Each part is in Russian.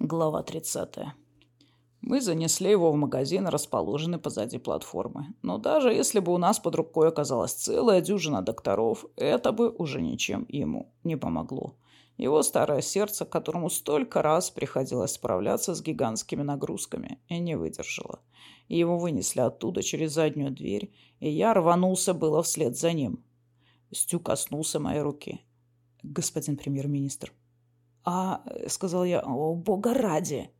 Глава 30. Мы занесли его в магазин, расположенный позади платформы. Но даже если бы у нас под рукой оказалась целая дюжина докторов, это бы уже ничем ему не помогло. Его старое сердце, которому столько раз приходилось справляться с гигантскими нагрузками, и не выдержало. Его вынесли оттуда через заднюю дверь, и я рванулся было вслед за ним. Стю коснулся моей руки. «Господин премьер-министр», «А...» — сказал я. «О, бога ради!»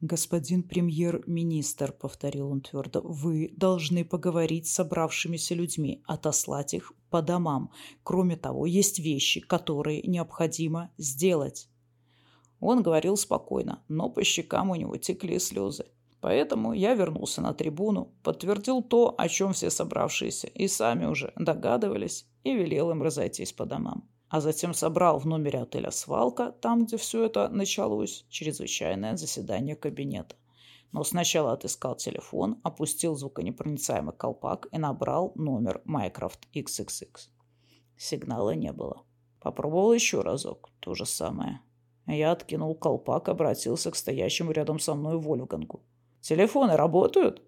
«Господин премьер-министр», — повторил он твердо, — «вы должны поговорить с собравшимися людьми, отослать их по домам. Кроме того, есть вещи, которые необходимо сделать». Он говорил спокойно, но по щекам у него текли слезы. Поэтому я вернулся на трибуну, подтвердил то, о чем все собравшиеся и сами уже догадывались, и велел им разойтись по домам а затем собрал в номере отеля «Свалка», там, где все это началось, чрезвычайное заседание кабинета. Но сначала отыскал телефон, опустил звуконепроницаемый колпак и набрал номер Mycroft XXX. Сигнала не было. Попробовал еще разок. То же самое. Я откинул колпак, обратился к стоящему рядом со мной Вольфгангу. «Телефоны работают?»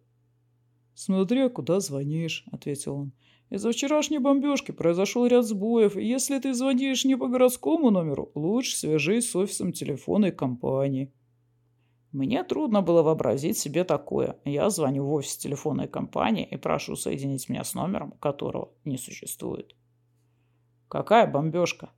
«Смотря куда звонишь», — ответил он. Из-за вчерашней бомбежки произошел ряд сбоев, и если ты звонишь не по городскому номеру, лучше свяжись с офисом телефонной компании. Мне трудно было вообразить себе такое. Я звоню в офис телефонной компании и прошу соединить меня с номером, которого не существует. Какая бомбежка?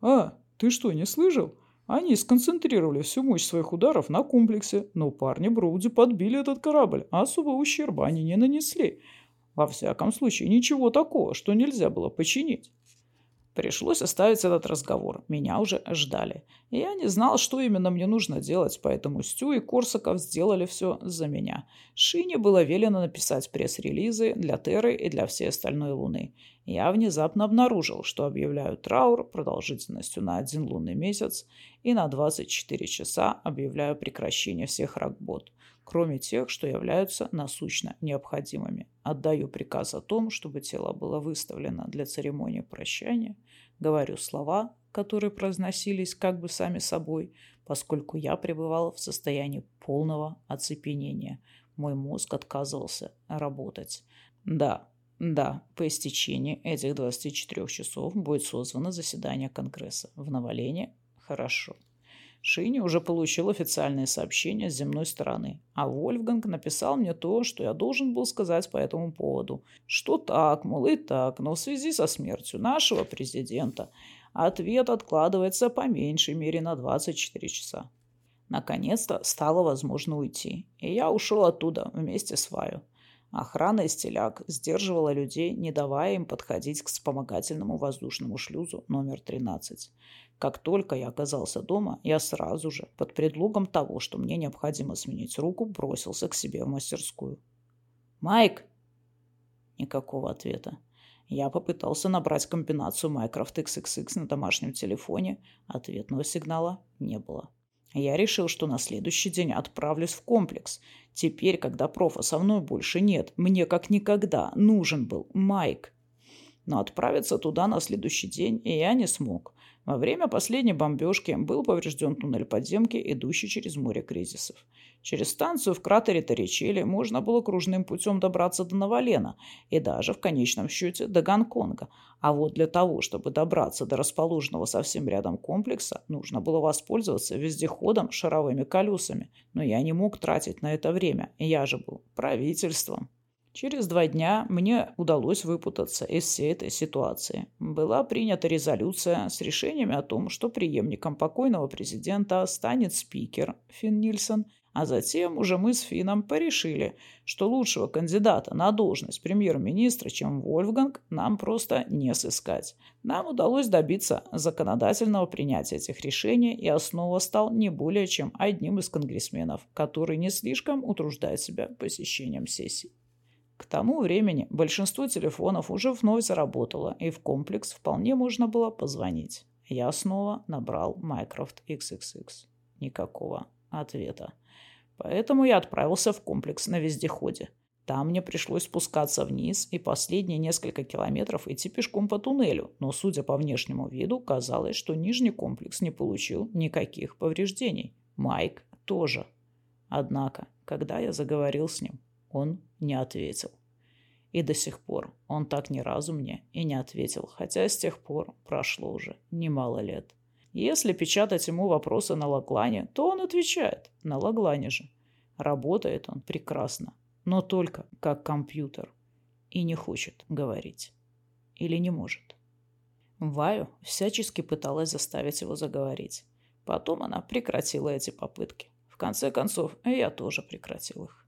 А, ты что, не слышал? Они сконцентрировали всю мощь своих ударов на комплексе, но парни Броуди подбили этот корабль, а особо ущерба они не нанесли. Во всяком случае, ничего такого, что нельзя было починить. Пришлось оставить этот разговор. Меня уже ждали. Я не знал, что именно мне нужно делать, поэтому Стю и Корсаков сделали все за меня. Шине было велено написать пресс-релизы для Терры и для всей остальной Луны. Я внезапно обнаружил, что объявляю траур продолжительностью на один лунный месяц и на 24 часа объявляю прекращение всех работ кроме тех, что являются насущно необходимыми. Отдаю приказ о том, чтобы тело было выставлено для церемонии прощания. Говорю слова, которые произносились как бы сами собой, поскольку я пребывал в состоянии полного оцепенения. Мой мозг отказывался работать. Да, да, по истечении этих 24 часов будет созвано заседание Конгресса. В Новолене хорошо. Шини уже получил официальное сообщение с земной стороны, а Вольфганг написал мне то, что я должен был сказать по этому поводу. Что так, мол, и так, но в связи со смертью нашего президента ответ откладывается по меньшей мере на 24 часа. Наконец-то стало возможно уйти, и я ушел оттуда вместе с Ваю. Охрана из теляк сдерживала людей, не давая им подходить к вспомогательному воздушному шлюзу номер 13. Как только я оказался дома, я сразу же, под предлогом того, что мне необходимо сменить руку, бросился к себе в мастерскую. «Майк!» Никакого ответа. Я попытался набрать комбинацию Minecraft XXX на домашнем телефоне. Ответного сигнала не было. Я решил, что на следующий день отправлюсь в комплекс. Теперь, когда профа со мной больше нет, мне как никогда нужен был Майк. Но отправиться туда на следующий день я не смог. Во время последней бомбежки был поврежден туннель подземки, идущий через море кризисов. Через станцию в кратере Торричелли можно было кружным путем добраться до Новолена и даже в конечном счете до Гонконга. А вот для того, чтобы добраться до расположенного совсем рядом комплекса, нужно было воспользоваться вездеходом шаровыми колесами. Но я не мог тратить на это время, я же был правительством. Через два дня мне удалось выпутаться из всей этой ситуации. Была принята резолюция с решениями о том, что преемником покойного президента станет спикер Финн Нильсон, а затем уже мы с Финном порешили, что лучшего кандидата на должность премьер-министра, чем Вольфганг, нам просто не сыскать. Нам удалось добиться законодательного принятия этих решений, и основа стал не более чем одним из конгрессменов, который не слишком утруждает себя посещением сессий. К тому времени большинство телефонов уже вновь заработало, и в комплекс вполне можно было позвонить. Я снова набрал Mycroft XXX. Никакого ответа. Поэтому я отправился в комплекс на вездеходе. Там мне пришлось спускаться вниз и последние несколько километров идти пешком по туннелю, но, судя по внешнему виду, казалось, что нижний комплекс не получил никаких повреждений. Майк тоже. Однако, когда я заговорил с ним, он не ответил. И до сих пор он так ни разу мне и не ответил, хотя с тех пор прошло уже немало лет. Если печатать ему вопросы на Лаглане, то он отвечает на Лаглане же. Работает он прекрасно, но только как компьютер. И не хочет говорить. Или не может. Ваю всячески пыталась заставить его заговорить. Потом она прекратила эти попытки. В конце концов, я тоже прекратил их.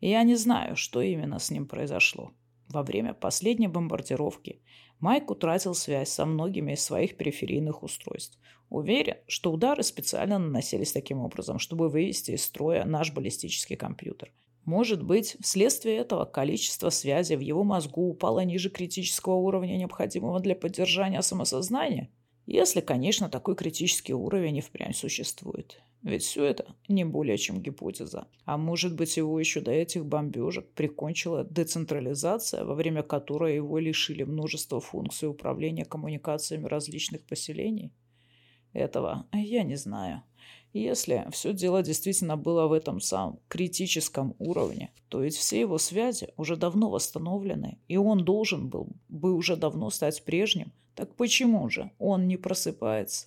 Я не знаю, что именно с ним произошло. Во время последней бомбардировки Майк утратил связь со многими из своих периферийных устройств. Уверен, что удары специально наносились таким образом, чтобы вывести из строя наш баллистический компьютер. Может быть, вследствие этого количество связи в его мозгу упало ниже критического уровня, необходимого для поддержания самосознания? Если, конечно, такой критический уровень и впрямь существует. Ведь все это не более чем гипотеза. А может быть, его еще до этих бомбежек прикончила децентрализация, во время которой его лишили множества функций управления коммуникациями различных поселений? Этого я не знаю. Если все дело действительно было в этом самом критическом уровне, то ведь все его связи уже давно восстановлены, и он должен был бы уже давно стать прежним. Так почему же он не просыпается?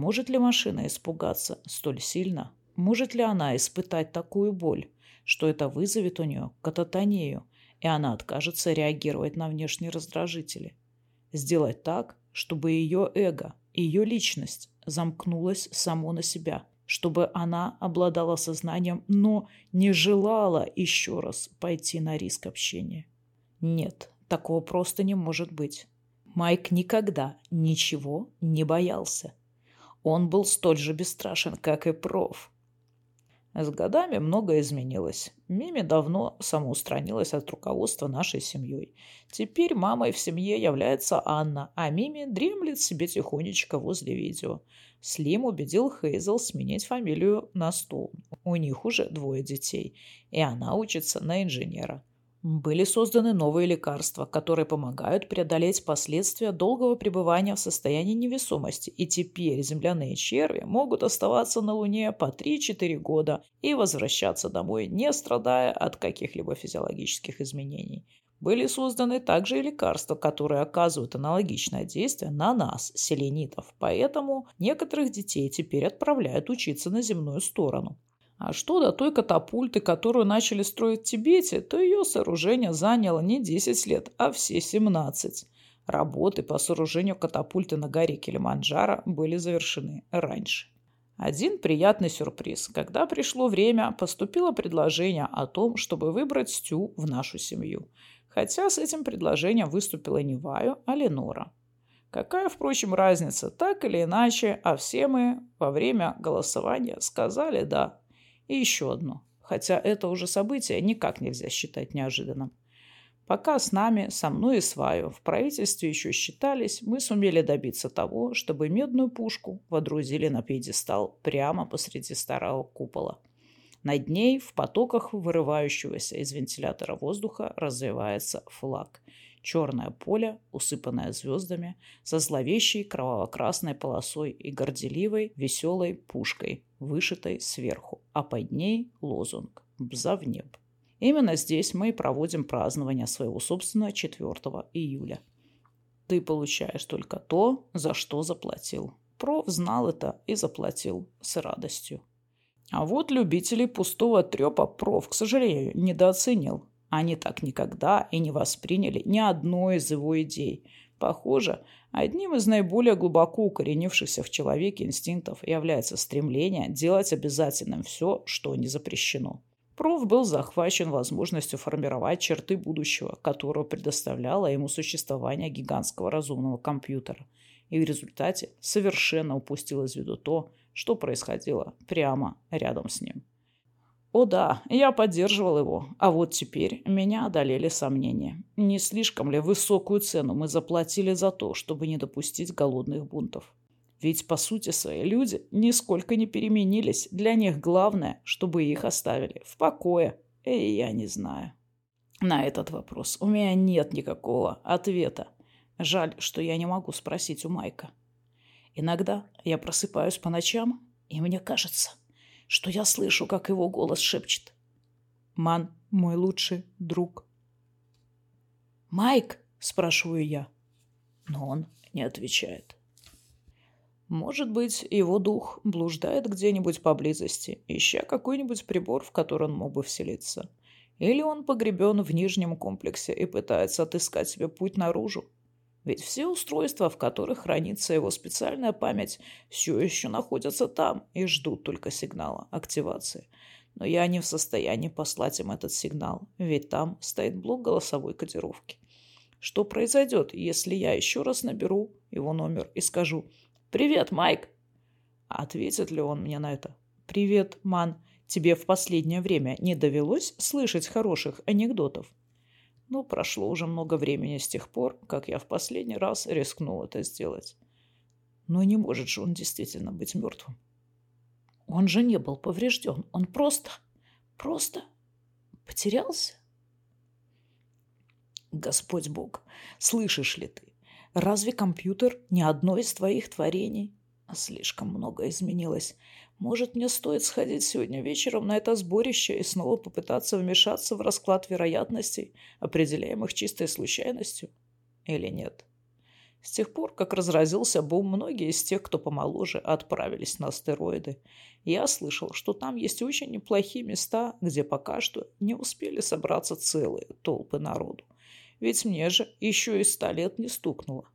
Может ли машина испугаться столь сильно? Может ли она испытать такую боль, что это вызовет у нее кататонию, и она откажется реагировать на внешние раздражители? Сделать так, чтобы ее эго, ее личность замкнулась само на себя – чтобы она обладала сознанием, но не желала еще раз пойти на риск общения. Нет, такого просто не может быть. Майк никогда ничего не боялся. Он был столь же бесстрашен, как и проф. С годами многое изменилось. Мими давно самоустранилась от руководства нашей семьей. Теперь мамой в семье является Анна, а Мими дремлет себе тихонечко возле видео. Слим убедил Хейзел сменить фамилию на Стоун. У них уже двое детей, и она учится на инженера. Были созданы новые лекарства, которые помогают преодолеть последствия долгого пребывания в состоянии невесомости, и теперь земляные черви могут оставаться на Луне по 3-4 года и возвращаться домой, не страдая от каких-либо физиологических изменений. Были созданы также и лекарства, которые оказывают аналогичное действие на нас, селенитов, поэтому некоторых детей теперь отправляют учиться на земную сторону. А что до той катапульты, которую начали строить в Тибете, то ее сооружение заняло не 10 лет, а все 17. Работы по сооружению катапульты на горе Килиманджаро были завершены раньше. Один приятный сюрприз. Когда пришло время, поступило предложение о том, чтобы выбрать Стю в нашу семью. Хотя с этим предложением выступила не Ваю, а Ленора. Какая, впрочем, разница? Так или иначе, а все мы во время голосования сказали «да». И еще одно. Хотя это уже событие никак нельзя считать неожиданным. Пока с нами, со мной и Сваю, в правительстве еще считались, мы сумели добиться того, чтобы медную пушку водрузили на пьедестал прямо посреди старого купола. Над ней, в потоках вырывающегося из вентилятора воздуха, развивается флаг – черное поле, усыпанное звездами, со зловещей кроваво-красной полосой и горделивой веселой пушкой, вышитой сверху, а под ней лозунг «Бза в неб». Именно здесь мы и проводим празднование своего собственного 4 июля. Ты получаешь только то, за что заплатил. Проф знал это и заплатил с радостью. А вот любителей пустого трепа проф, к сожалению, недооценил. Они так никогда и не восприняли ни одной из его идей. Похоже, одним из наиболее глубоко укоренившихся в человеке инстинктов является стремление делать обязательным все, что не запрещено. Проф был захвачен возможностью формировать черты будущего, которого предоставляло ему существование гигантского разумного компьютера, и в результате совершенно упустил из виду то, что происходило прямо рядом с ним. О да, я поддерживал его, а вот теперь меня одолели сомнения. Не слишком ли высокую цену мы заплатили за то, чтобы не допустить голодных бунтов? Ведь, по сути, свои люди нисколько не переменились. Для них главное, чтобы их оставили в покое. И я не знаю. На этот вопрос у меня нет никакого ответа. Жаль, что я не могу спросить у Майка. Иногда я просыпаюсь по ночам, и мне кажется, что я слышу, как его голос шепчет. «Ман, мой лучший друг». «Майк?» – спрашиваю я. Но он не отвечает. Может быть, его дух блуждает где-нибудь поблизости, ища какой-нибудь прибор, в который он мог бы вселиться. Или он погребен в нижнем комплексе и пытается отыскать себе путь наружу. Ведь все устройства, в которых хранится его специальная память, все еще находятся там и ждут только сигнала активации. Но я не в состоянии послать им этот сигнал, ведь там стоит блок голосовой кодировки. Что произойдет, если я еще раз наберу его номер и скажу «Привет, Майк!» Ответит ли он мне на это? «Привет, Ман. Тебе в последнее время не довелось слышать хороших анекдотов?» Ну, прошло уже много времени с тех пор, как я в последний раз рискнул это сделать. Но не может же он действительно быть мертвым. Он же не был поврежден. Он просто, просто потерялся. Господь Бог, слышишь ли ты? Разве компьютер не одно из твоих творений? Слишком много изменилось. Может, мне стоит сходить сегодня вечером на это сборище и снова попытаться вмешаться в расклад вероятностей, определяемых чистой случайностью? Или нет? С тех пор, как разразился бум, многие из тех, кто помоложе, отправились на астероиды. Я слышал, что там есть очень неплохие места, где пока что не успели собраться целые толпы народу. Ведь мне же еще и ста лет не стукнуло.